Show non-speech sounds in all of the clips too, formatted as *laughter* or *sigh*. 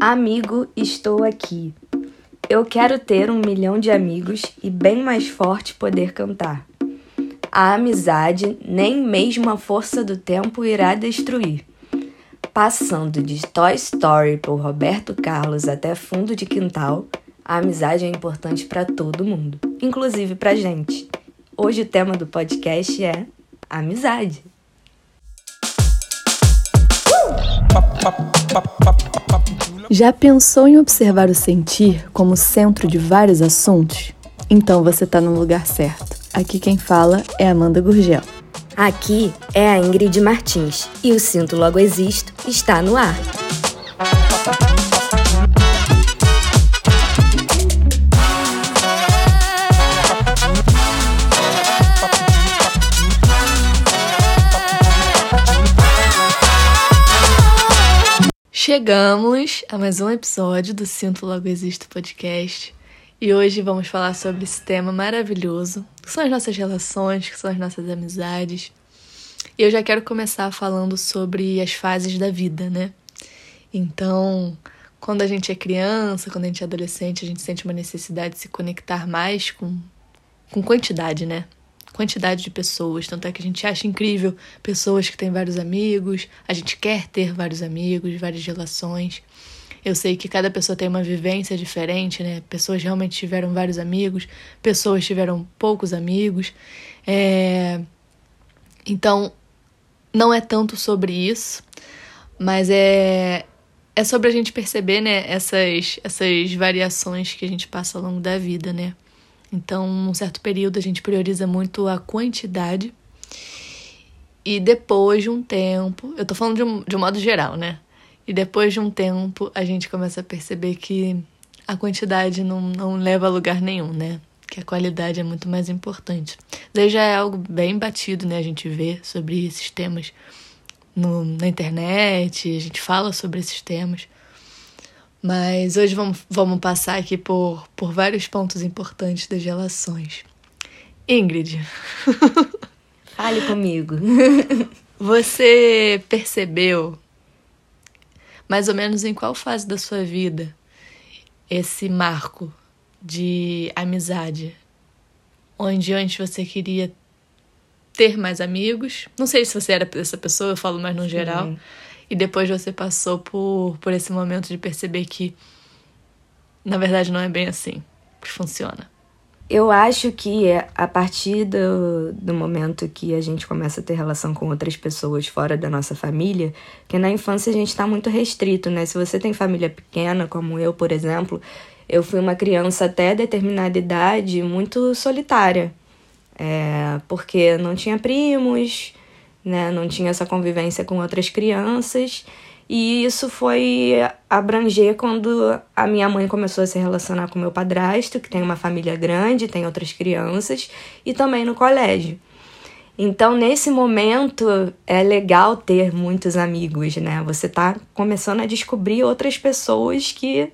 Amigo, estou aqui. Eu quero ter um milhão de amigos e bem mais forte poder cantar. A amizade nem mesmo a força do tempo irá destruir. Passando de Toy Story por Roberto Carlos até fundo de quintal, a amizade é importante para todo mundo, inclusive para gente. Hoje o tema do podcast é amizade. Já pensou em observar o sentir como centro de vários assuntos? Então você está no lugar certo. Aqui quem fala é Amanda Gurgel. Aqui é a Ingrid Martins e o Sinto Logo Existo está no ar. Chegamos a mais um episódio do Sinto Logo Existo podcast e hoje vamos falar sobre esse tema maravilhoso, que são as nossas relações, que são as nossas amizades. E eu já quero começar falando sobre as fases da vida, né? Então, quando a gente é criança, quando a gente é adolescente, a gente sente uma necessidade de se conectar mais com, com quantidade, né? Quantidade de pessoas. Tanto é que a gente acha incrível pessoas que têm vários amigos, a gente quer ter vários amigos, várias relações. Eu sei que cada pessoa tem uma vivência diferente, né? Pessoas realmente tiveram vários amigos, pessoas tiveram poucos amigos. É... Então, não é tanto sobre isso, mas é, é sobre a gente perceber, né, essas, essas variações que a gente passa ao longo da vida, né? Então, num certo período, a gente prioriza muito a quantidade. E depois de um tempo, eu tô falando de um, de um modo geral, né? E depois de um tempo, a gente começa a perceber que a quantidade não, não leva a lugar nenhum, né? Que a qualidade é muito mais importante. Daí já é algo bem batido, né? A gente vê sobre esses temas no, na internet, a gente fala sobre esses temas. Mas hoje vamos, vamos passar aqui por, por vários pontos importantes das relações. Ingrid. *laughs* Fale comigo. Você percebeu mais ou menos em qual fase da sua vida esse marco de amizade? Onde antes você queria ter mais amigos. Não sei se você era essa pessoa, eu falo mais no geral. Sim e depois você passou por, por esse momento de perceber que na verdade não é bem assim que funciona? Eu acho que a partir do, do momento que a gente começa a ter relação com outras pessoas fora da nossa família, que na infância a gente está muito restrito, né? Se você tem família pequena, como eu, por exemplo, eu fui uma criança até determinada idade muito solitária, é, porque não tinha primos, né? Não tinha essa convivência com outras crianças. E isso foi abranger quando a minha mãe começou a se relacionar com meu padrasto, que tem uma família grande, tem outras crianças, e também no colégio. Então, nesse momento, é legal ter muitos amigos, né? Você tá começando a descobrir outras pessoas que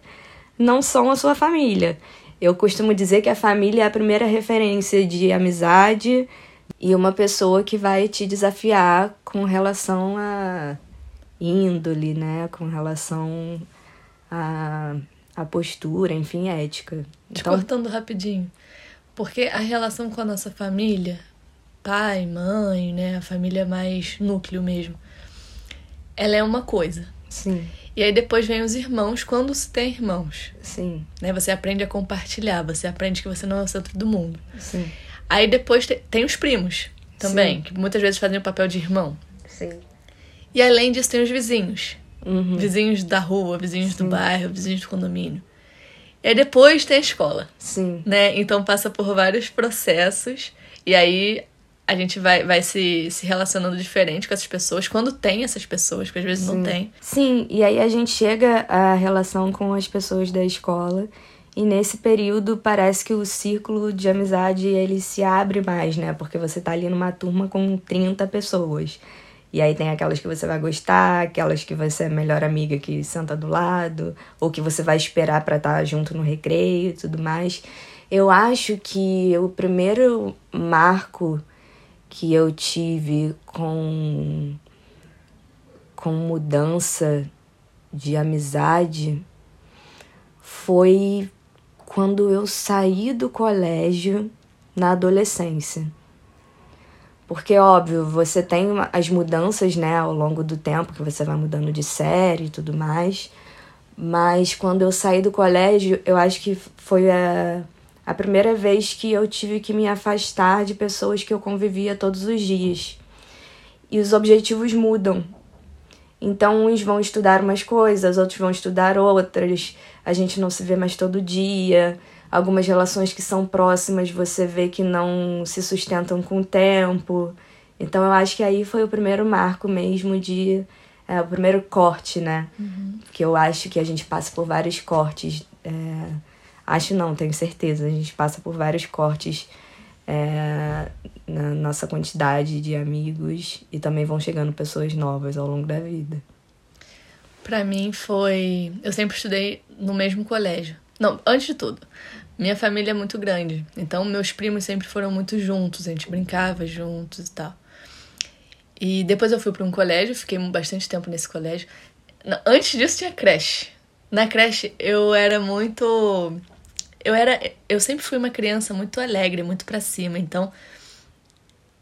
não são a sua família. Eu costumo dizer que a família é a primeira referência de amizade, e uma pessoa que vai te desafiar com relação a índole, né? Com relação a, a postura, enfim, ética. Te então... cortando rapidinho. Porque a relação com a nossa família, pai, mãe, né? A família mais núcleo mesmo, ela é uma coisa. Sim. E aí depois vem os irmãos, quando se tem irmãos. Sim. Né? Você aprende a compartilhar, você aprende que você não é o centro do mundo. Sim. Aí depois tem os primos também, Sim. que muitas vezes fazem o papel de irmão. Sim. E além disso, tem os vizinhos. Uhum. Vizinhos da rua, vizinhos Sim. do bairro, vizinhos do condomínio. E aí depois tem a escola. Sim. Né? Então passa por vários processos. E aí a gente vai, vai se, se relacionando diferente com essas pessoas, quando tem essas pessoas, porque às vezes Sim. não tem. Sim, e aí a gente chega à relação com as pessoas da escola e nesse período parece que o círculo de amizade ele se abre mais, né? Porque você tá ali numa turma com 30 pessoas. E aí tem aquelas que você vai gostar, aquelas que você é melhor amiga que senta do lado, ou que você vai esperar para estar tá junto no recreio e tudo mais. Eu acho que o primeiro marco que eu tive com com mudança de amizade foi quando eu saí do colégio na adolescência. Porque, óbvio, você tem as mudanças, né, ao longo do tempo, que você vai mudando de série e tudo mais. Mas quando eu saí do colégio, eu acho que foi a, a primeira vez que eu tive que me afastar de pessoas que eu convivia todos os dias. E os objetivos mudam. Então, uns vão estudar umas coisas, outros vão estudar outras. A gente não se vê mais todo dia. Algumas relações que são próximas você vê que não se sustentam com o tempo. Então, eu acho que aí foi o primeiro marco mesmo de. É, o primeiro corte, né? Uhum. Que eu acho que a gente passa por vários cortes. É, acho não, tenho certeza. A gente passa por vários cortes é, na nossa quantidade de amigos e também vão chegando pessoas novas ao longo da vida. Para mim foi, eu sempre estudei no mesmo colégio. Não, antes de tudo, minha família é muito grande, então meus primos sempre foram muito juntos, a gente brincava juntos e tal. E depois eu fui para um colégio, fiquei bastante tempo nesse colégio. Antes disso tinha creche. Na creche eu era muito eu era eu sempre fui uma criança muito alegre, muito para cima, então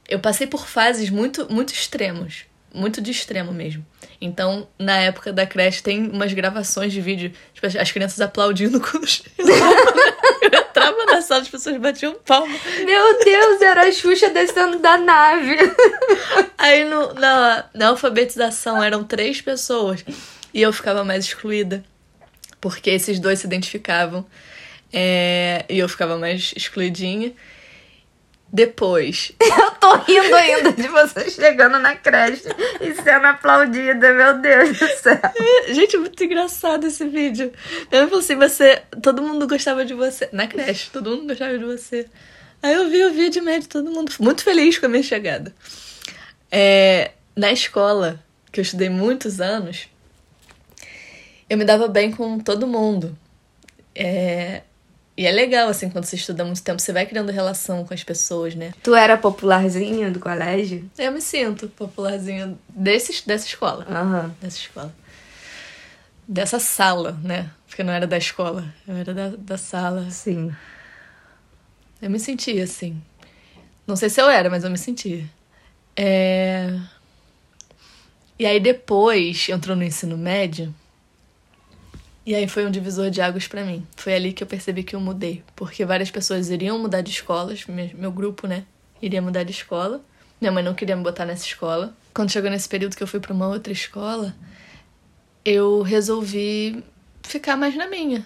eu passei por fases muito muito extremos, muito de extremo mesmo. Então, na época da creche tem umas gravações de vídeo, tipo, as crianças aplaudindo *laughs* quando eu entrava na sala, as pessoas batiam palma. Meu Deus, era a Xuxa descendo da nave. Aí no, na, na alfabetização eram três pessoas e eu ficava mais excluída, porque esses dois se identificavam. É, e eu ficava mais excluidinha. Depois. *laughs* Eu tô rindo ainda de você chegando na creche e sendo aplaudida, meu Deus do céu. *laughs* Gente, é muito engraçado esse vídeo. Eu falei assim, você. Todo mundo gostava de você. Na creche, todo mundo gostava de você. Aí eu vi o vídeo médio, todo mundo muito feliz com a minha chegada. É, na escola, que eu estudei muitos anos, eu me dava bem com todo mundo. É, e é legal, assim, quando você estuda muito tempo, você vai criando relação com as pessoas, né? Tu era popularzinha do colégio? Eu me sinto popularzinha desse, dessa escola. Uhum. Dessa escola. Dessa sala, né? Porque não era da escola, eu era da, da sala. Sim. Eu me sentia assim. Não sei se eu era, mas eu me sentia. É... E aí depois entrou no ensino médio. E aí foi um divisor de águas para mim. Foi ali que eu percebi que eu mudei, porque várias pessoas iriam mudar de escolas, meu grupo, né, iria mudar de escola. Minha mãe não queria me botar nessa escola. Quando chegou nesse período que eu fui para uma outra escola, eu resolvi ficar mais na minha.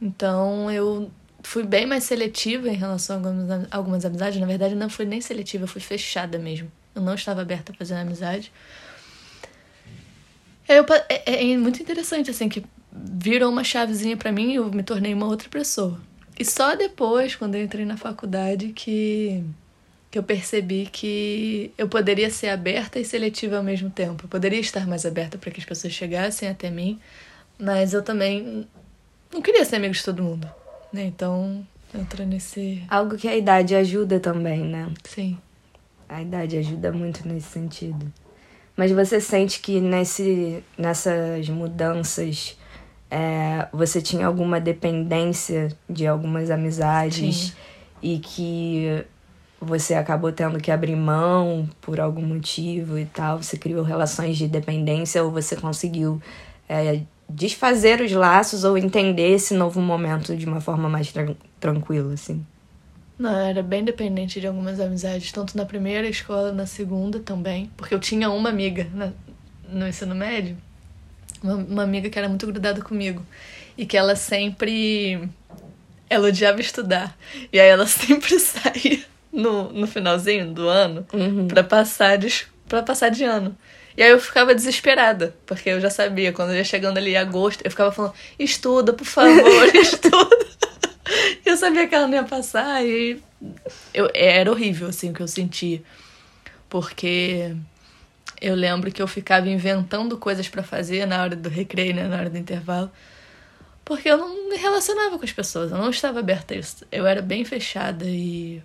Então eu fui bem mais seletiva em relação a algumas, algumas amizades. Na verdade, não fui nem seletiva, fui fechada mesmo. Eu não estava aberta a fazer amizade. Eu, é, é, muito interessante, assim, que virou uma chavezinha para mim e eu me tornei uma outra pessoa. E só depois, quando eu entrei na faculdade, que, que eu percebi que eu poderia ser aberta e seletiva ao mesmo tempo. Eu poderia estar mais aberta para que as pessoas chegassem até mim, mas eu também não queria ser amigo de todo mundo. Né? Então, entra nesse. Algo que a idade ajuda também, né? Sim. A idade ajuda muito nesse sentido. Mas você sente que nesse, nessas mudanças é, você tinha alguma dependência de algumas amizades e que você acabou tendo que abrir mão por algum motivo e tal? Você criou relações de dependência ou você conseguiu é, desfazer os laços ou entender esse novo momento de uma forma mais tra tranquila, assim? Não, era bem dependente de algumas amizades, tanto na primeira escola, na segunda também, porque eu tinha uma amiga na, no ensino médio uma, uma amiga que era muito grudada comigo e que ela sempre ela odiava estudar. E aí ela *laughs* sempre saía no, no finalzinho do ano uhum. para passar de para passar de ano. E aí eu ficava desesperada porque eu já sabia quando ia chegando ali em agosto eu ficava falando estuda por favor *laughs* estuda. Eu sabia que ela não ia passar e eu era horrível assim o que eu sentia. Porque eu lembro que eu ficava inventando coisas para fazer na hora do recreio, né, na hora do intervalo, porque eu não me relacionava com as pessoas, eu não estava aberta a isso. Eu era bem fechada e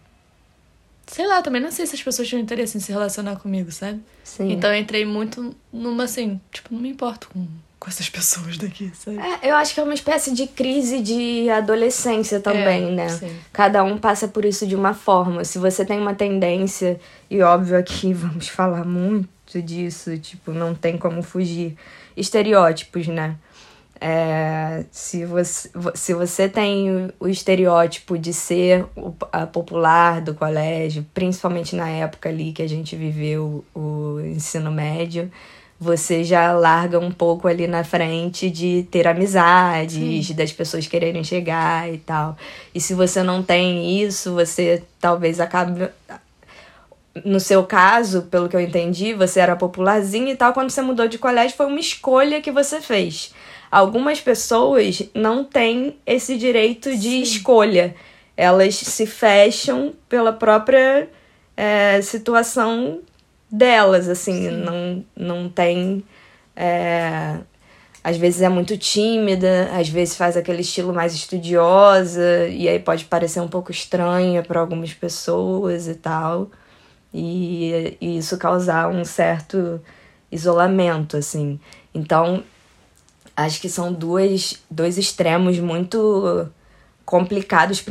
sei lá, também não sei se as pessoas tinham interesse em se relacionar comigo, sabe? Sim. Então eu entrei muito numa assim, tipo, não me importo com, com essas *laughs* pessoas daqui, sabe? É, eu acho que é uma espécie de crise de adolescência também, É, né? sim. Cada um passa por isso de uma forma. Se você tem uma tendência, e óbvio aqui *laughs* vamos falar muito disso, tipo, não tem como fugir. Estereótipos, né? É, se, você, se você tem o, estereótipo de ser o, a popular do colégio, principalmente na época ali que a gente viveu o ensino médio, você já larga um pouco ali na frente de ter amizades, das pessoas quererem chegar e tal. E se você não tem isso, você talvez acabe. No seu caso, pelo que eu entendi, você era popularzinho e tal. Quando você mudou de colégio, foi uma escolha que você fez. Algumas pessoas não têm esse direito de escolha. Elas se fecham pela própria é, situação delas, assim, não, não tem. é, às vezes é muito tímida, às vezes faz aquele estilo mais estudiosa, e aí pode parecer um pouco estranha para algumas pessoas e tal. E, e isso causar um certo isolamento, assim. Então, acho que são duas, dois extremos muito complicados,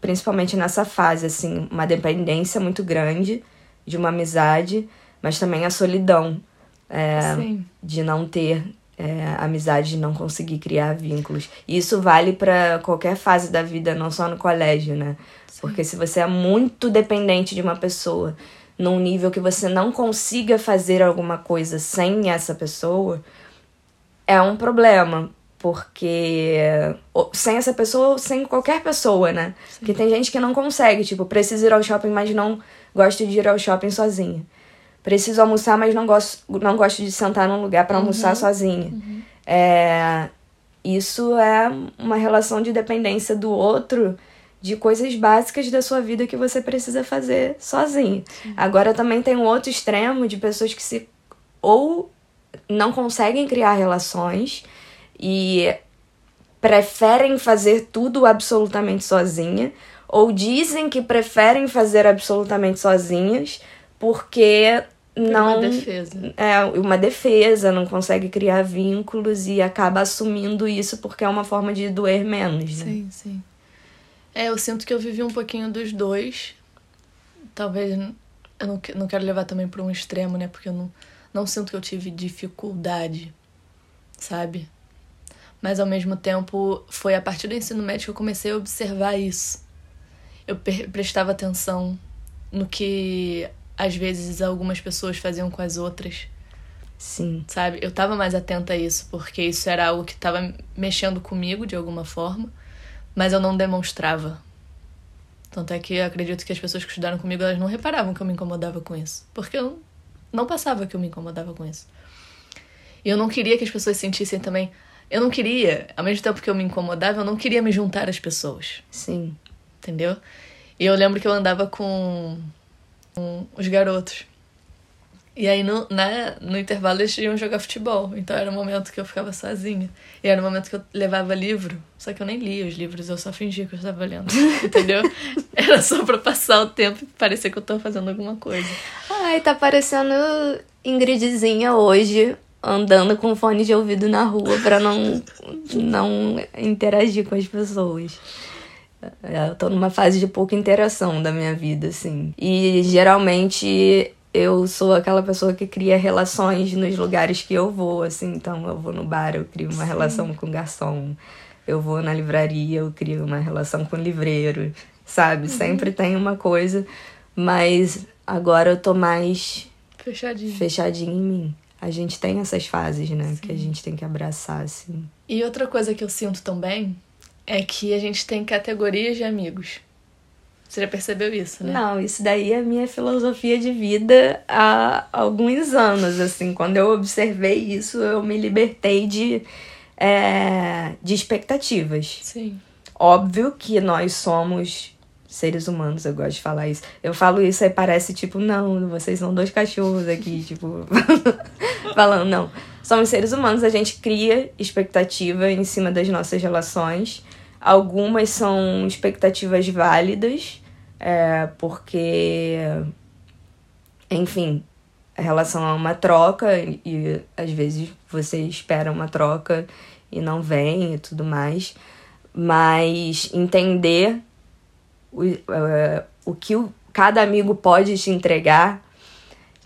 principalmente, nessa fase, assim, uma dependência muito grande de uma amizade, mas também a solidão é, Sim. de não ter é, amizade, de não conseguir criar vínculos. E isso vale para qualquer fase da vida, não só no colégio, né? Porque se você é muito dependente de uma pessoa, num nível que você não consiga fazer alguma coisa sem essa pessoa, é um problema. Porque sem essa pessoa ou sem qualquer pessoa, né? Porque tem gente que não consegue, tipo, precisa ir ao shopping, mas não gosta de ir ao shopping sozinha. Preciso almoçar, mas não gosto, não gosto de sentar num lugar para almoçar sozinha. É, isso é uma relação de dependência do outro de coisas básicas da sua vida que você precisa fazer sozinho. Agora também tem um outro extremo de pessoas que se ou não conseguem criar relações e preferem fazer tudo absolutamente sozinha, ou dizem que preferem fazer absolutamente sozinhas porque não Uma defesa. é uma defesa, não consegue criar vínculos e acaba assumindo isso porque é uma forma de doer menos. Né? Sim, sim. É, eu sinto que eu vivi um pouquinho dos dois. Talvez eu não, não quero levar também para um extremo, né? Porque eu não, não sinto que eu tive dificuldade, sabe? Mas ao mesmo tempo, foi a partir do ensino médio que eu comecei a observar isso. Eu prestava atenção no que às vezes algumas pessoas faziam com as outras Sim, sabe? Eu tava mais atenta a isso, porque isso era algo que tava mexendo comigo de alguma forma, mas eu não demonstrava. Tanto é que eu acredito que as pessoas que estudaram comigo, elas não reparavam que eu me incomodava com isso, porque eu não passava que eu me incomodava com isso. E eu não queria que as pessoas sentissem também. Eu não queria, ao mesmo tempo que eu me incomodava, eu não queria me juntar às pessoas sim. entendeu? E eu lembro que eu andava com, com os garotos. E aí no, na, no intervalo eles iam jogar futebol. Então era o momento que eu ficava sozinha. E era o momento que eu levava livro. Só que eu nem lia os livros, eu só fingia que eu estava lendo. *laughs* Entendeu? Era só pra passar o tempo e parecer que eu tava fazendo alguma coisa. Ai, tá parecendo Ingridzinha hoje, andando com fone de ouvido na rua pra não, não interagir com as pessoas. É, Eu tô numa fase de pouca interação da minha vida, assim. E geralmente eu sou aquela pessoa que cria relações nos lugares que eu vou, assim. Então eu vou no bar, eu crio uma relação com o garçom. Eu vou na livraria, eu crio uma relação com o livreiro, sabe? Sempre tem uma coisa, mas agora eu tô mais Fechadinho. fechadinha em mim. A gente tem essas fases, né? Que a gente tem que abraçar, assim. E outra coisa que eu sinto também é que a gente tem categorias de amigos. Você já percebeu isso, né? Não, isso daí é minha filosofia de vida há alguns anos, assim. Quando eu observei isso, eu me libertei de, é, de expectativas. Sim. Óbvio que nós somos seres humanos, eu gosto de falar isso. Eu falo isso e parece tipo, não, vocês são dois cachorros aqui, *laughs* tipo, *laughs* falando, não. Somos seres humanos, a gente cria expectativa em cima das nossas relações. Algumas são expectativas válidas, é, porque, enfim, a relação é uma troca e, e às vezes você espera uma troca e não vem e tudo mais. Mas entender o, uh, o que o, cada amigo pode te entregar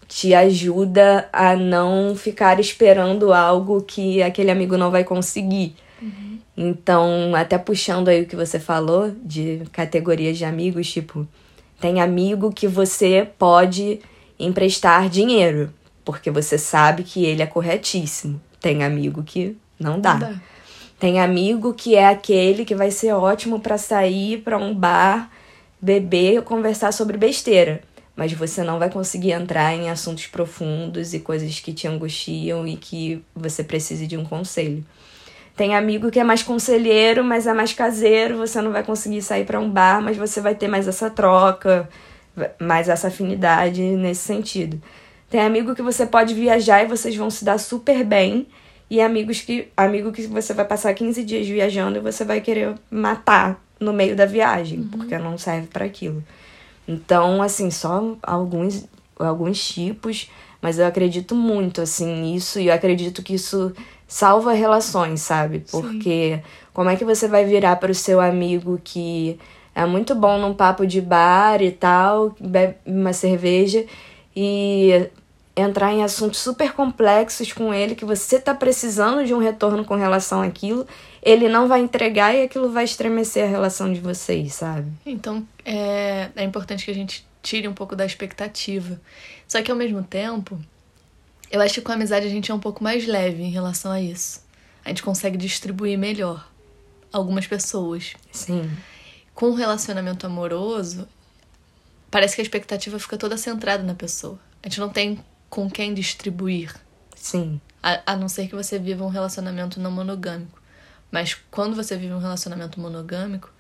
te ajuda a não ficar esperando algo que aquele amigo não vai conseguir. Uhum. Então, até puxando aí o que você falou de categorias de amigos, tipo, tem amigo que você pode emprestar dinheiro, porque você sabe que ele é corretíssimo. Tem amigo que não dá. Não dá. Tem amigo que é aquele que vai ser ótimo para sair para um bar, beber, conversar sobre besteira mas você não vai conseguir entrar em assuntos profundos e coisas que te angustiam e que você precise de um conselho. Tem amigo que é mais conselheiro, mas é mais caseiro, você não vai conseguir sair para um bar, mas você vai ter mais essa troca, mais essa afinidade nesse sentido. Tem amigo que você pode viajar e vocês vão se dar super bem, e amigos que amigo que você vai passar 15 dias viajando e você vai querer matar no meio da viagem, uhum. porque não serve para aquilo. Então, assim, só alguns, alguns tipos, mas eu acredito muito, assim, nisso, e eu acredito que isso salva relações, sabe? Porque Sim. como é que você vai virar para o seu amigo que é muito bom num papo de bar e tal, bebe uma cerveja e entrar em assuntos super complexos com ele que você tá precisando de um retorno com relação àquilo, ele não vai entregar e aquilo vai estremecer a relação de vocês, sabe? Então, é, é importante que a gente tire um pouco da expectativa. Só que ao mesmo tempo, eu acho que com a amizade a gente é um pouco mais leve em relação a isso. A gente consegue distribuir melhor algumas pessoas. Sim. Com um relacionamento amoroso, parece que a expectativa fica toda centrada na pessoa. A gente não tem com quem distribuir. Sim. A, a não ser que você viva um relacionamento não monogâmico. Mas quando você vive um relacionamento monogâmico,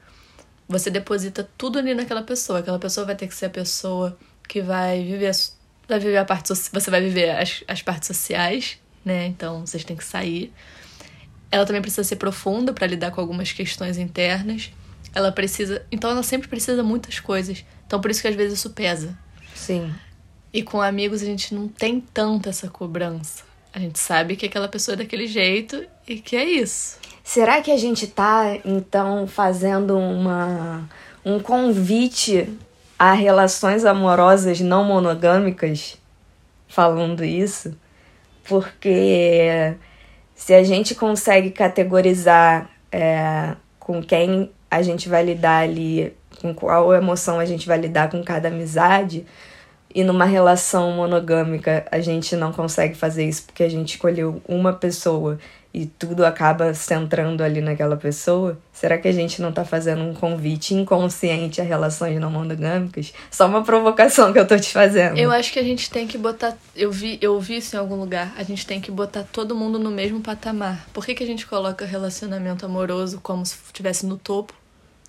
você deposita tudo ali naquela pessoa. Aquela pessoa vai ter que ser a pessoa que vai viver vai viver a parte você vai viver as, as partes sociais, né? Então vocês têm que sair. Ela também precisa ser profunda para lidar com algumas questões internas. Ela precisa, então ela sempre precisa de muitas coisas. Então por isso que às vezes isso pesa. Sim. E com amigos a gente não tem tanto essa cobrança. A gente sabe que aquela pessoa é daquele jeito e que é isso. Será que a gente tá, então, fazendo uma, um convite a relações amorosas não monogâmicas falando isso? Porque se a gente consegue categorizar é, com quem a gente vai lidar ali, com qual emoção a gente vai lidar com cada amizade, e numa relação monogâmica a gente não consegue fazer isso porque a gente escolheu uma pessoa e tudo acaba centrando ali naquela pessoa, será que a gente não tá fazendo um convite inconsciente a relações não monogâmicas? Só uma provocação que eu tô te fazendo. Eu acho que a gente tem que botar. Eu vi, eu vi isso em algum lugar. A gente tem que botar todo mundo no mesmo patamar. Por que, que a gente coloca relacionamento amoroso como se estivesse no topo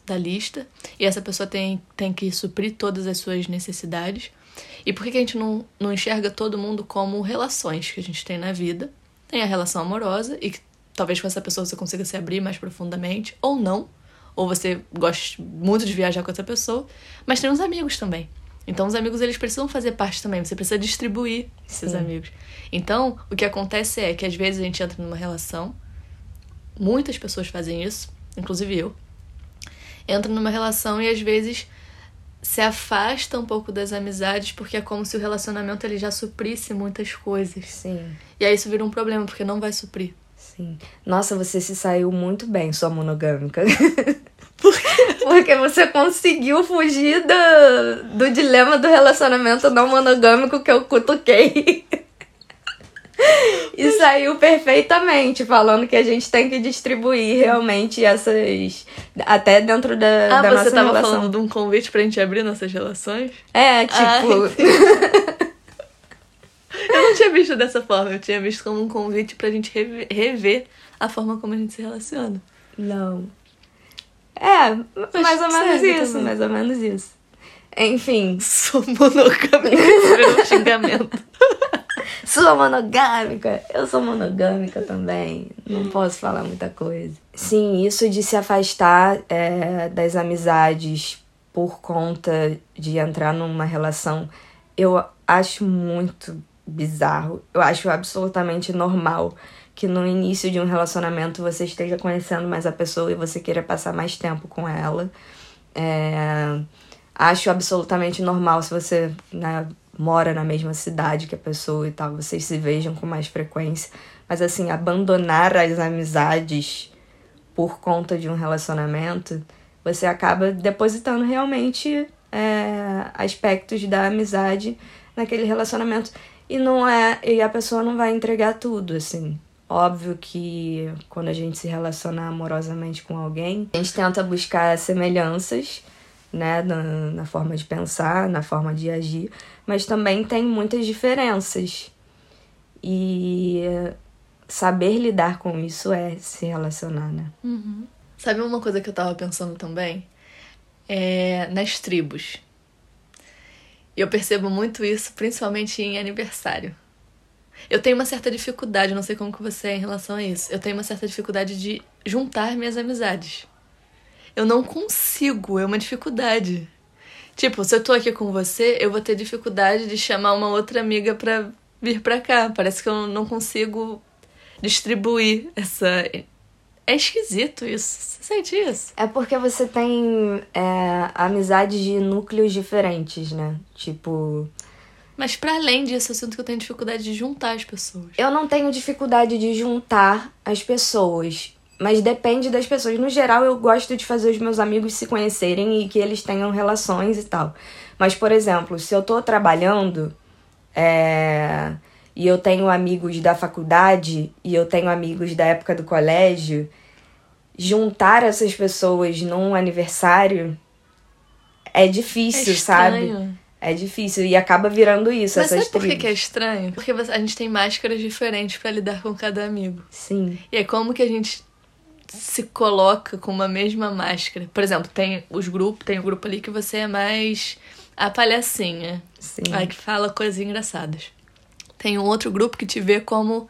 da lista? E essa pessoa tem, tem que suprir todas as suas necessidades. E por que, que a gente não, não enxerga todo mundo como relações que a gente tem na vida? Tem a relação amorosa e que talvez com essa pessoa você consiga se abrir mais profundamente, ou não. Ou você goste muito de viajar com essa pessoa. Mas tem os amigos também. Então os amigos eles precisam fazer parte também, você precisa distribuir esses Sim. amigos. Então, o que acontece é que às vezes a gente entra numa relação, muitas pessoas fazem isso, inclusive eu. Entra numa relação e às vezes se afasta um pouco das amizades porque é como se o relacionamento ele já suprisse muitas coisas. Sim. E aí isso vira um problema porque não vai suprir. Sim. Nossa, você se saiu muito bem, sua monogâmica. *laughs* Por quê? Porque você conseguiu fugir do, do dilema do relacionamento não monogâmico que eu cutuquei. *laughs* e saiu perfeitamente, falando que a gente tem que distribuir realmente essas. Até dentro da, ah, da nossa relação. Ah, você tava falando de um convite pra gente abrir nossas relações? É, tipo. Ah, *laughs* eu não tinha visto dessa forma, eu tinha visto como um convite pra gente rever, rever a forma como a gente se relaciona. Não. É, mais ou menos isso, também. mais ou menos isso. Enfim. Sou monogâmica, um *laughs* xingamento. *laughs* Sou monogâmica. Eu sou monogâmica também. Não posso falar muita coisa. Sim, isso de se afastar é, das amizades por conta de entrar numa relação, eu acho muito bizarro. Eu acho absolutamente normal que no início de um relacionamento você esteja conhecendo mais a pessoa e você queira passar mais tempo com ela. É... Acho absolutamente normal se você né, mora na mesma cidade que a pessoa e tal, vocês se vejam com mais frequência. Mas assim, abandonar as amizades por conta de um relacionamento, você acaba depositando realmente é, aspectos da amizade naquele relacionamento. E não é. E a pessoa não vai entregar tudo, assim. Óbvio que quando a gente se relaciona amorosamente com alguém, a gente tenta buscar semelhanças, né, na, na forma de pensar, na forma de agir, mas também tem muitas diferenças. E saber lidar com isso é se relacionar, né? Uhum. Sabe uma coisa que eu tava pensando também? É nas tribos. E eu percebo muito isso, principalmente em aniversário. Eu tenho uma certa dificuldade, não sei como que você é em relação a isso. Eu tenho uma certa dificuldade de juntar minhas amizades. Eu não consigo, é uma dificuldade. Tipo, se eu tô aqui com você, eu vou ter dificuldade de chamar uma outra amiga pra vir pra cá. Parece que eu não consigo distribuir essa é esquisito isso. Você sente isso? É porque você tem é, amizades de núcleos diferentes, né? Tipo. Mas para além disso, eu sinto que eu tenho dificuldade de juntar as pessoas. Eu não tenho dificuldade de juntar as pessoas. Mas depende das pessoas. No geral, eu gosto de fazer os meus amigos se conhecerem e que eles tenham relações e tal. Mas, por exemplo, se eu tô trabalhando é... e eu tenho amigos da faculdade e eu tenho amigos da época do colégio, juntar essas pessoas num aniversário é difícil, é sabe? É difícil e acaba virando isso, Mas essas sabe por que é estranho? Porque a gente tem máscaras diferentes para lidar com cada amigo. Sim. E é como que a gente se coloca com uma mesma máscara. Por exemplo, tem os grupos, tem o um grupo ali que você é mais a palhacinha. Sim. Aí que fala coisas engraçadas. Tem um outro grupo que te vê como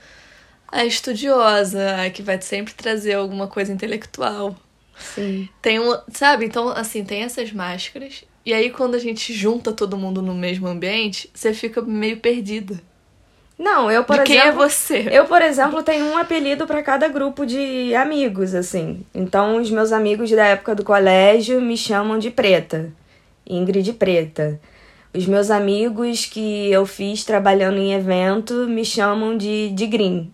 a estudiosa, a que vai sempre trazer alguma coisa intelectual. Sim. Tem um, sabe? Então, assim, tem essas máscaras. E aí, quando a gente junta todo mundo no mesmo ambiente, você fica meio perdida. Não, eu, por de exemplo. Quem é você? Eu, por exemplo, tenho um apelido para cada grupo de amigos, assim. Então, os meus amigos da época do colégio me chamam de Preta. Ingrid Preta. Os meus amigos que eu fiz trabalhando em evento me chamam de, de Green.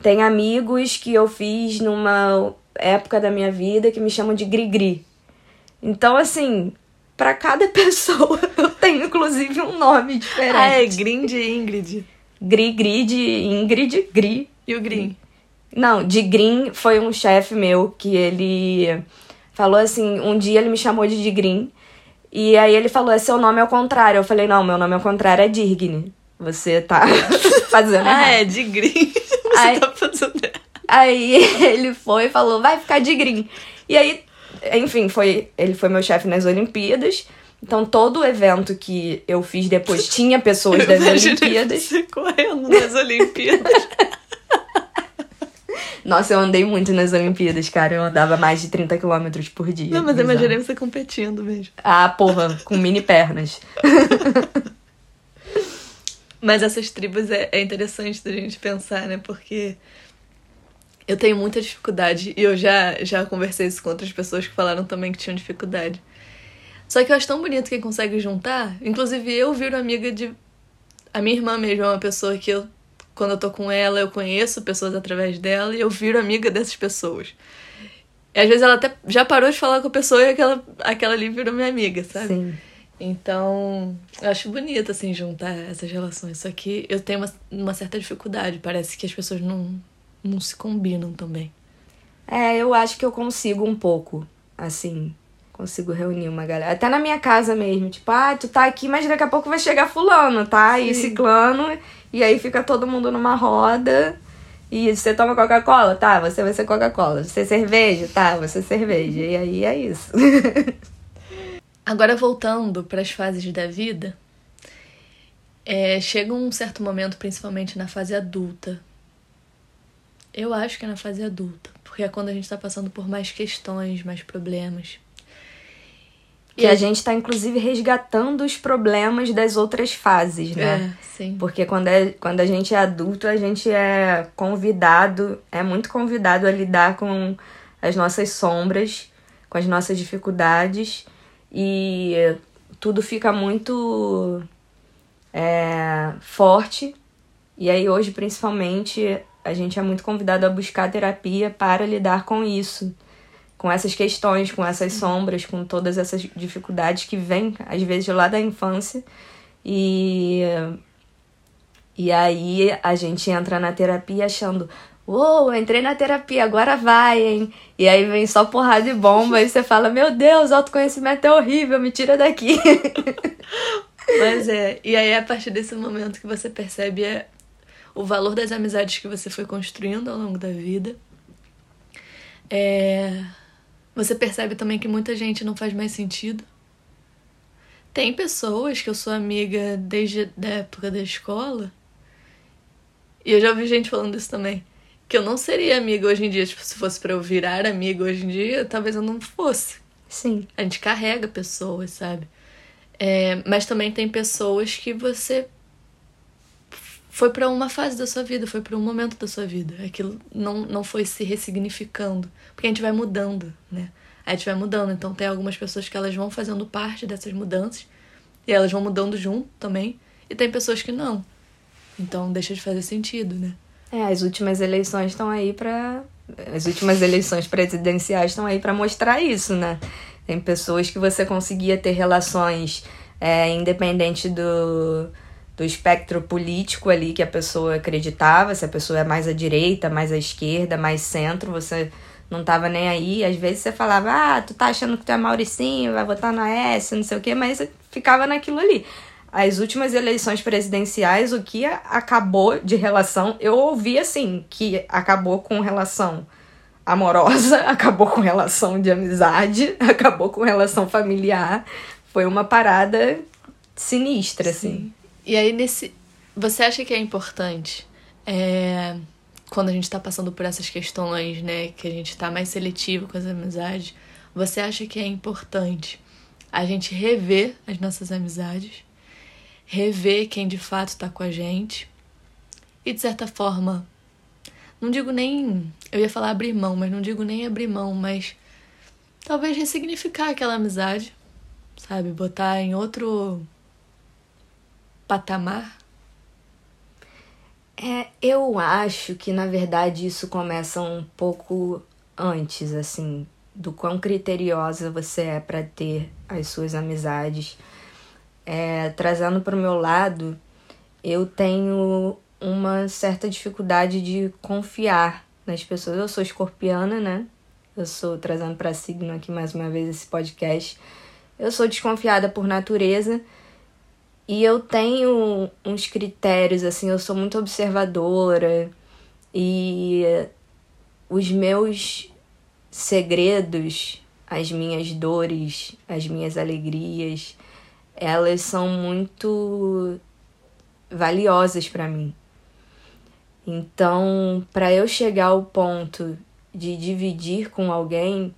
Tem amigos que eu fiz numa época da minha vida que me chamam de Grigri. Então, assim, para cada *laughs* pessoa eu tenho inclusive um nome diferente. Ah, é Green de Ingrid. Gri, de Ingrid, Gri. E o Green? Não, de Green foi um chefe meu que ele falou assim, um dia ele me chamou de Green e aí ele falou, é seu nome ao contrário. Eu falei, não, meu nome ao contrário é Dirgne. Você tá *laughs* fazendo ah, errado. é, de Green. *laughs* Você aí, tá fazendo errado. Aí ele foi e falou, vai ficar de Green. E aí, enfim, foi ele foi meu chefe nas Olimpíadas. Então, todo evento que eu fiz depois *laughs* tinha pessoas das Olimpíadas. Você correndo nas Olimpíadas. *laughs* Nossa, eu andei muito nas Olimpíadas, cara. Eu andava mais de 30 quilômetros por dia. Não, mas eu imaginei você competindo mesmo. Ah, porra, com mini pernas. *laughs* mas essas tribos é, é interessante da gente pensar, né? Porque eu tenho muita dificuldade e eu já, já conversei isso com outras pessoas que falaram também que tinham dificuldade. Só que eu acho tão bonito quem consegue juntar. Inclusive, eu viro amiga de. A minha irmã mesmo é uma pessoa que eu quando eu tô com ela, eu conheço pessoas através dela e eu viro amiga dessas pessoas. E às vezes ela até já parou de falar com a pessoa e aquela, aquela ali virou minha amiga, sabe? Sim. Então, eu acho bonito, assim, juntar essas relações. Só que eu tenho uma, uma certa dificuldade. Parece que as pessoas não, não se combinam também. É, eu acho que eu consigo um pouco, assim. Consigo reunir uma galera. Até na minha casa mesmo. Tipo, ah, tu tá aqui, mas daqui a pouco vai chegar fulano, tá? Sim. E ciclano. E aí fica todo mundo numa roda. E você toma Coca-Cola? Tá, você vai ser Coca-Cola. Você é cerveja? Tá, você é cerveja. E aí é isso. *laughs* Agora voltando para as fases da vida, é, chega um certo momento, principalmente na fase adulta. Eu acho que é na fase adulta, porque é quando a gente está passando por mais questões, mais problemas. Que e a gente está, inclusive, resgatando os problemas das outras fases, né? É, sim. Porque quando, é, quando a gente é adulto, a gente é convidado, é muito convidado a lidar com as nossas sombras, com as nossas dificuldades. E tudo fica muito é, forte. E aí, hoje, principalmente, a gente é muito convidado a buscar terapia para lidar com isso com essas questões, com essas sombras, com todas essas dificuldades que vêm, às vezes, lá da infância. E, e aí a gente entra na terapia achando, uou, entrei na terapia, agora vai, hein? E aí vem só porrada e bomba, e você fala, meu Deus, autoconhecimento é horrível, me tira daqui. *laughs* Mas é, e aí a partir desse momento que você percebe é, o valor das amizades que você foi construindo ao longo da vida. É, você percebe também que muita gente não faz mais sentido. Tem pessoas que eu sou amiga desde a época da escola. E eu já ouvi gente falando isso também. Que eu não seria amiga hoje em dia. Tipo, se fosse para eu virar amiga hoje em dia, talvez eu não fosse. Sim. A gente carrega pessoas, sabe? É, mas também tem pessoas que você foi para uma fase da sua vida, foi para um momento da sua vida. Aquilo não, não foi se ressignificando. Porque a gente vai mudando, né? A gente vai mudando. Então tem algumas pessoas que elas vão fazendo parte dessas mudanças. E elas vão mudando junto também. E tem pessoas que não. Então deixa de fazer sentido, né? É, as últimas eleições estão aí para as últimas eleições presidenciais estão aí para mostrar isso, né? Tem pessoas que você conseguia ter relações é, independente do do espectro político ali que a pessoa acreditava, se a pessoa é mais à direita, mais à esquerda, mais centro, você não tava nem aí. Às vezes você falava, ah, tu tá achando que tu é Mauricinho, vai votar na S, não sei o quê, mas ficava naquilo ali. As últimas eleições presidenciais, o que acabou de relação, eu ouvi assim, que acabou com relação amorosa, *laughs* acabou com relação de amizade, *laughs* acabou com relação familiar. Foi uma parada sinistra, assim. Sim. assim. E aí, nesse. Você acha que é importante é, quando a gente tá passando por essas questões, né? Que a gente tá mais seletivo com as amizades. Você acha que é importante a gente rever as nossas amizades, rever quem de fato tá com a gente e, de certa forma, não digo nem. Eu ia falar abrir mão, mas não digo nem abrir mão, mas talvez ressignificar aquela amizade, sabe? Botar em outro patamar? É, eu acho que na verdade isso começa um pouco antes, assim, do quão criteriosa você é para ter as suas amizades. É, trazendo para o meu lado, eu tenho uma certa dificuldade de confiar nas pessoas. Eu sou escorpiana, né? Eu sou trazendo para signo aqui mais uma vez esse podcast. Eu sou desconfiada por natureza e eu tenho uns critérios, assim, eu sou muito observadora e os meus segredos, as minhas dores, as minhas alegrias, elas são muito valiosas para mim. Então, para eu chegar ao ponto de dividir com alguém,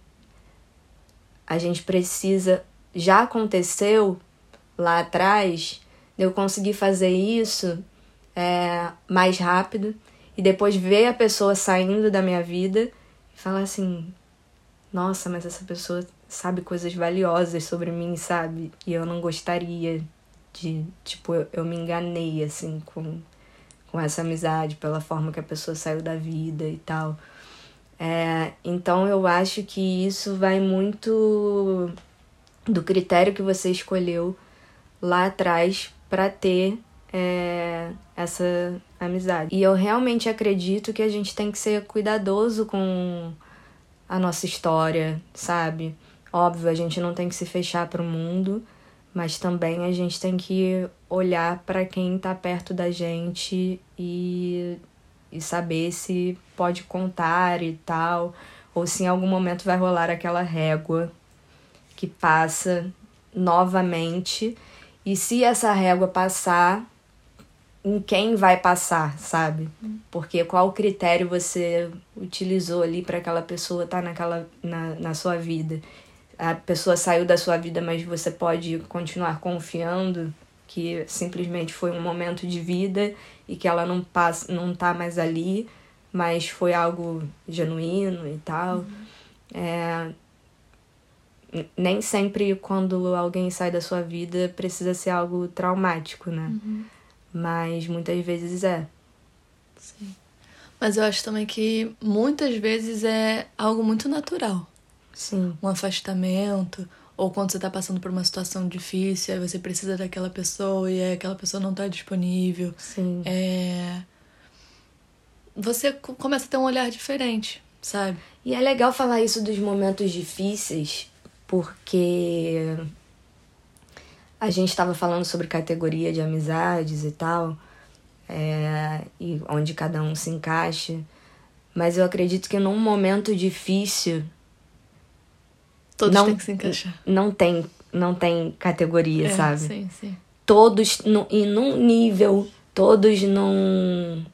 a gente precisa. Já aconteceu lá atrás, eu conseguir fazer isso é, mais rápido e depois ver a pessoa saindo da minha vida e falar assim: nossa, mas essa pessoa sabe coisas valiosas sobre mim, sabe? E eu não gostaria de, tipo, eu, eu me enganei assim com, com essa amizade, pela forma que a pessoa saiu da vida e tal. É, então eu acho que isso vai muito do critério que você escolheu lá atrás para ter é, essa amizade. E eu realmente acredito que a gente tem que ser cuidadoso com a nossa história, sabe? Óbvio, a gente não tem que se fechar para o mundo, mas também a gente tem que olhar para quem está perto da gente e, e saber se pode contar e tal, ou se em algum momento vai rolar aquela régua que passa novamente e se essa régua passar, em quem vai passar, sabe? Porque qual critério você utilizou ali para aquela pessoa estar tá naquela na, na sua vida? a pessoa saiu da sua vida, mas você pode continuar confiando que simplesmente foi um momento de vida e que ela não passa, não tá mais ali, mas foi algo genuíno e tal. Uhum. É, nem sempre quando alguém sai da sua vida precisa ser algo traumático, né? Uhum. Mas muitas vezes é. Sim. Mas eu acho também que muitas vezes é algo muito natural. Sim. Um afastamento, ou quando você tá passando por uma situação difícil, aí você precisa daquela pessoa e aquela pessoa não tá disponível. Sim. É... Você começa a ter um olhar diferente, sabe? E é legal falar isso dos momentos difíceis, porque a gente estava falando sobre categoria de amizades e tal, é, e onde cada um se encaixa. Mas eu acredito que num momento difícil Todos não, têm que se encaixar. Não tem, não tem categoria, é, sabe? Sim, sim. Todos no, em num nível, todos num.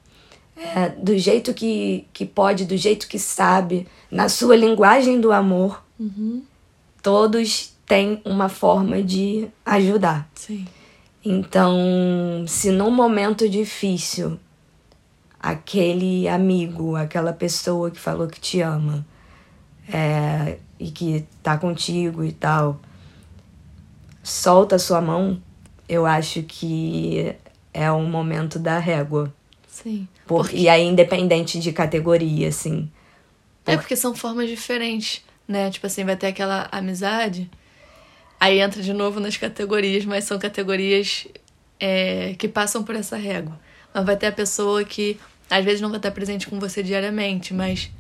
É, do jeito que, que pode, do jeito que sabe, na sua linguagem do amor, uhum. Todos têm uma forma de ajudar. Sim. Então, se num momento difícil, aquele amigo, aquela pessoa que falou que te ama, é, e que tá contigo e tal, solta a sua mão, eu acho que é um momento da régua. Sim. Por, porque... E aí, independente de categoria, assim. Por... É porque são formas diferentes, né? Tipo assim, vai ter aquela amizade, aí entra de novo nas categorias, mas são categorias é, que passam por essa régua. Mas vai ter a pessoa que às vezes não vai estar presente com você diariamente, mas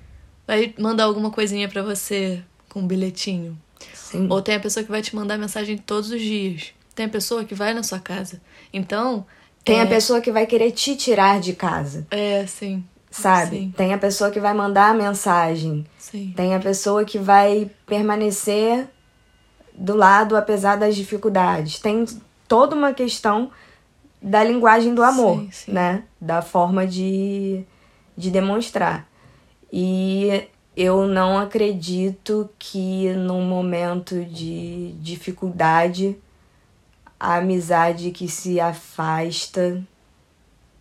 vai mandar alguma coisinha para você, com um bilhetinho. Sim. Ou tem a pessoa que vai te mandar mensagem todos os dias. Tem a pessoa que vai na sua casa. Então. Tem é... a pessoa que vai querer te tirar de casa. É, sim. Sabe? Sim. Tem a pessoa que vai mandar a mensagem. Sim. Tem a pessoa que vai permanecer do lado apesar das dificuldades. Tem toda uma questão da linguagem do amor, sim, né? Da forma de, de demonstrar. E eu não acredito que num momento de dificuldade a amizade que se afasta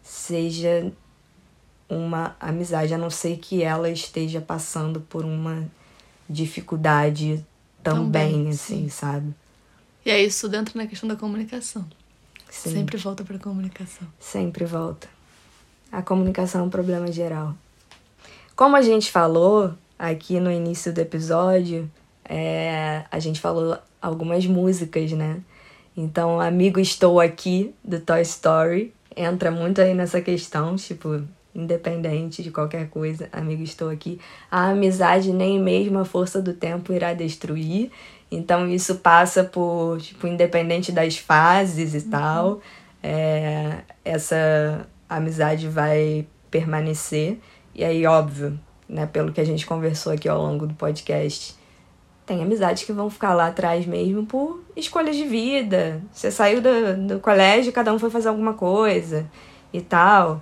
seja uma amizade, a não ser que ela esteja passando por uma dificuldade também, também assim, sim. sabe? E é isso dentro na questão da comunicação. Sim. Sempre volta para comunicação. Sempre volta. A comunicação é um problema geral. Como a gente falou, aqui no início do episódio, é, a gente falou algumas músicas, né? Então, Amigo Estou Aqui, do Toy Story, entra muito aí nessa questão, tipo, independente de qualquer coisa, Amigo Estou Aqui. A amizade nem mesmo a força do tempo irá destruir. Então, isso passa por, tipo, independente das fases e uhum. tal, é, essa amizade vai permanecer. E aí, óbvio, né, pelo que a gente conversou aqui ao longo do podcast, tem amizades que vão ficar lá atrás mesmo por escolhas de vida. Você saiu do, do colégio, cada um foi fazer alguma coisa e tal.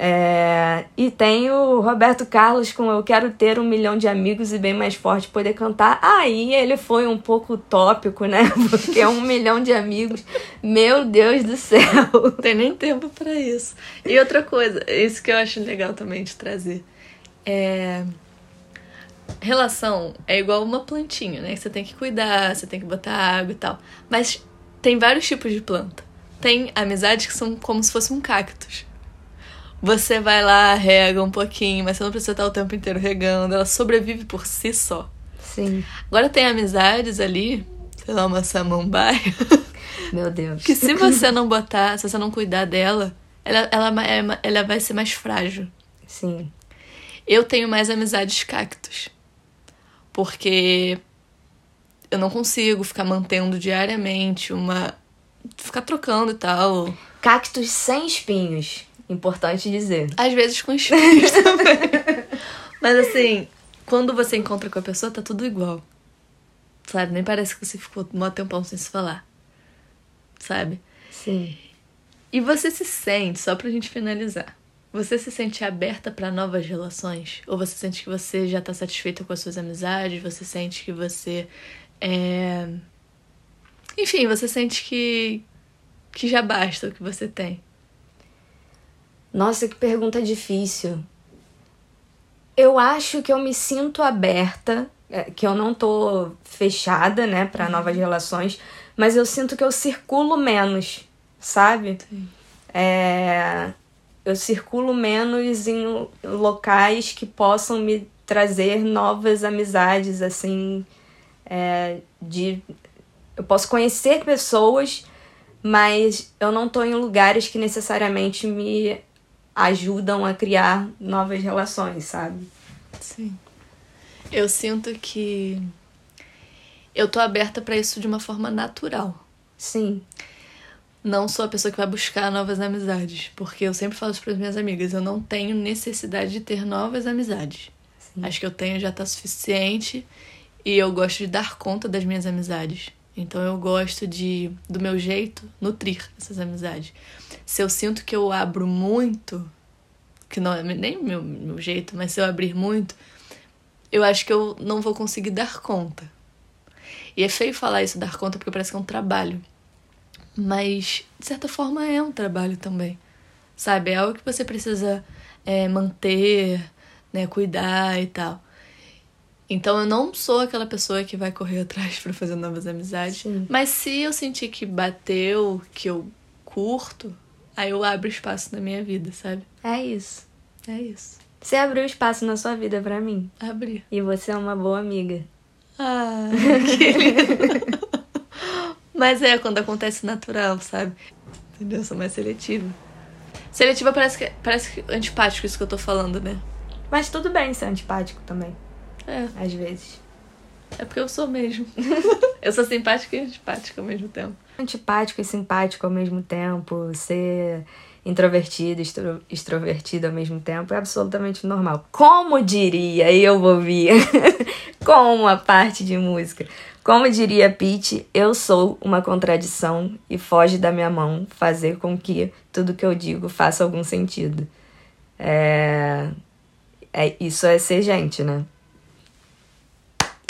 É, e tem o Roberto Carlos com Eu Quero Ter Um Milhão de Amigos e Bem Mais Forte Poder Cantar. Aí ele foi um pouco utópico, né? *laughs* Porque um milhão de amigos. Meu Deus do céu! Tem nem tempo para isso. E outra coisa, isso que eu acho legal também de trazer. É... Relação é igual uma plantinha, né? Você tem que cuidar, você tem que botar água e tal. Mas tem vários tipos de planta. Tem amizades que são como se fosse um cactus. Você vai lá, rega um pouquinho, mas você não precisa estar o tempo inteiro regando. Ela sobrevive por si só. Sim. Agora tem amizades ali, sei lá, uma samambaia. *laughs* Meu Deus. Que se você não botar, se você não cuidar dela, ela, ela, é ela vai ser mais frágil. Sim. Eu tenho mais amizades cactos. Porque eu não consigo ficar mantendo diariamente uma. ficar trocando e tal. Cactos sem espinhos. Importante dizer. Às vezes com espinhos *laughs* também. Mas assim, quando você encontra com a pessoa, tá tudo igual. Sabe? Nem parece que você ficou um tempão sem se falar. Sabe? Sim. E você se sente, só pra gente finalizar. Você se sente aberta para novas relações? Ou você sente que você já está satisfeita com as suas amizades? Você sente que você É... Enfim, você sente que, que já basta o que você tem. Nossa, que pergunta difícil. Eu acho que eu me sinto aberta, é, que eu não tô fechada, né, para uhum. novas relações, mas eu sinto que eu circulo menos, sabe? Sim. É, eu circulo menos em locais que possam me trazer novas amizades, assim, é, de eu posso conhecer pessoas, mas eu não tô em lugares que necessariamente me ajudam a criar novas relações, sabe? Sim. Eu sinto que eu tô aberta para isso de uma forma natural. Sim não sou a pessoa que vai buscar novas amizades, porque eu sempre falo isso para as minhas amigas, eu não tenho necessidade de ter novas amizades. Sim. Acho que eu tenho já tá suficiente e eu gosto de dar conta das minhas amizades. Então eu gosto de, do meu jeito, nutrir essas amizades. Se eu sinto que eu abro muito, que não é nem meu, meu jeito, mas se eu abrir muito, eu acho que eu não vou conseguir dar conta. E é feio falar isso, dar conta, porque parece que é um trabalho. Mas, de certa forma, é um trabalho também. Sabe? É algo que você precisa é, manter, né? Cuidar e tal. Então eu não sou aquela pessoa que vai correr *laughs* atrás para fazer novas amizades. Sim. Mas se eu sentir que bateu, que eu curto, aí eu abro espaço na minha vida, sabe? É isso. É isso. Você abriu espaço na sua vida para mim. Abri. E você é uma boa amiga. Ah, que lindo. *laughs* Mas é quando acontece natural, sabe? Entendeu? Eu sou mais seletiva. Seletiva parece que parece que antipático isso que eu tô falando, né? Mas tudo bem ser antipático também. É. Às vezes. É porque eu sou mesmo. *laughs* eu sou simpática e antipática ao mesmo tempo. Antipático e simpático ao mesmo tempo, ser introvertido e extro extrovertido ao mesmo tempo é absolutamente normal. Como diria, eu ouvia *laughs* com uma parte de música. Como diria Pete, eu sou uma contradição e foge da minha mão fazer com que tudo que eu digo faça algum sentido. É... é isso é ser gente, né?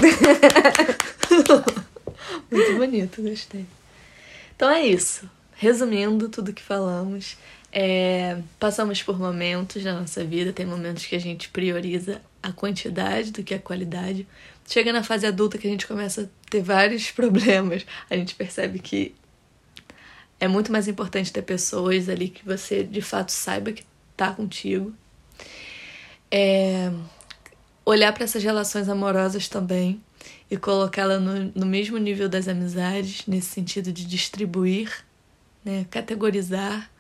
*laughs* Muito bonito, gostei. Então é isso. Resumindo tudo que falamos, é, passamos por momentos na nossa vida, tem momentos que a gente prioriza a quantidade do que a qualidade. Chega na fase adulta que a gente começa a ter vários *laughs* problemas, a gente percebe que é muito mais importante ter pessoas ali que você de fato saiba que tá contigo. É, olhar para essas relações amorosas também e colocá-la no, no mesmo nível das amizades, nesse sentido de distribuir, né, categorizar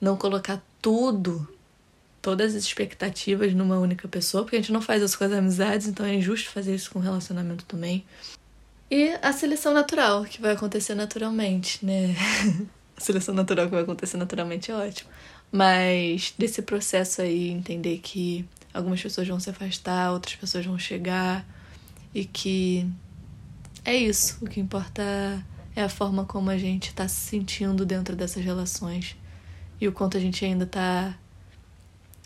não colocar tudo, todas as expectativas numa única pessoa, porque a gente não faz isso com as amizades, então é injusto fazer isso com o relacionamento também. E a seleção natural, que vai acontecer naturalmente, né? *laughs* a seleção natural que vai acontecer naturalmente é ótimo. Mas desse processo aí, entender que algumas pessoas vão se afastar, outras pessoas vão chegar e que é isso. O que importa é a forma como a gente está se sentindo dentro dessas relações e o quanto a gente ainda tá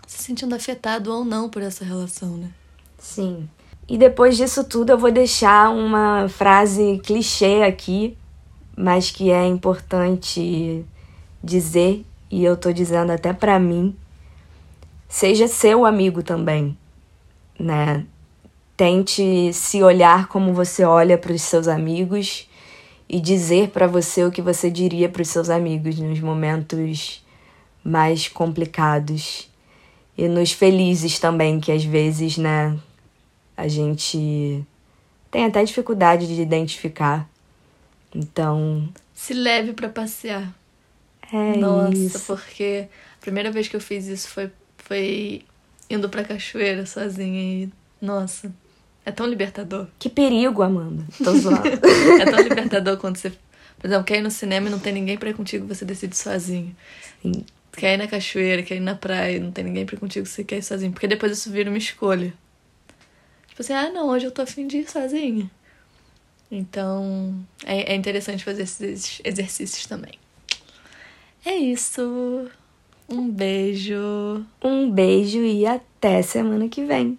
se sentindo afetado ou não por essa relação, né? Sim. E depois disso tudo, eu vou deixar uma frase clichê aqui, mas que é importante dizer, e eu tô dizendo até para mim. Seja seu amigo também, né? Tente se olhar como você olha para os seus amigos e dizer para você o que você diria para os seus amigos nos momentos mais complicados e nos felizes também, que às vezes, né, a gente tem até dificuldade de identificar. Então. Se leve para passear. É Nossa, isso. porque a primeira vez que eu fiz isso foi, foi indo pra cachoeira sozinha e. Nossa, é tão libertador. Que perigo, Amanda. Tô *laughs* zoando. é tão libertador quando você. Por exemplo, quer ir no cinema e não tem ninguém pra ir contigo, você decide sozinho. Sim quer ir na cachoeira, quer ir na praia, não tem ninguém pra ir contigo, você quer ir sozinho. Porque depois isso vira uma escolha. Tipo assim, ah, não, hoje eu tô afim de ir sozinha. Então, é, é interessante fazer esses exercícios também. É isso. Um beijo. Um beijo e até semana que vem.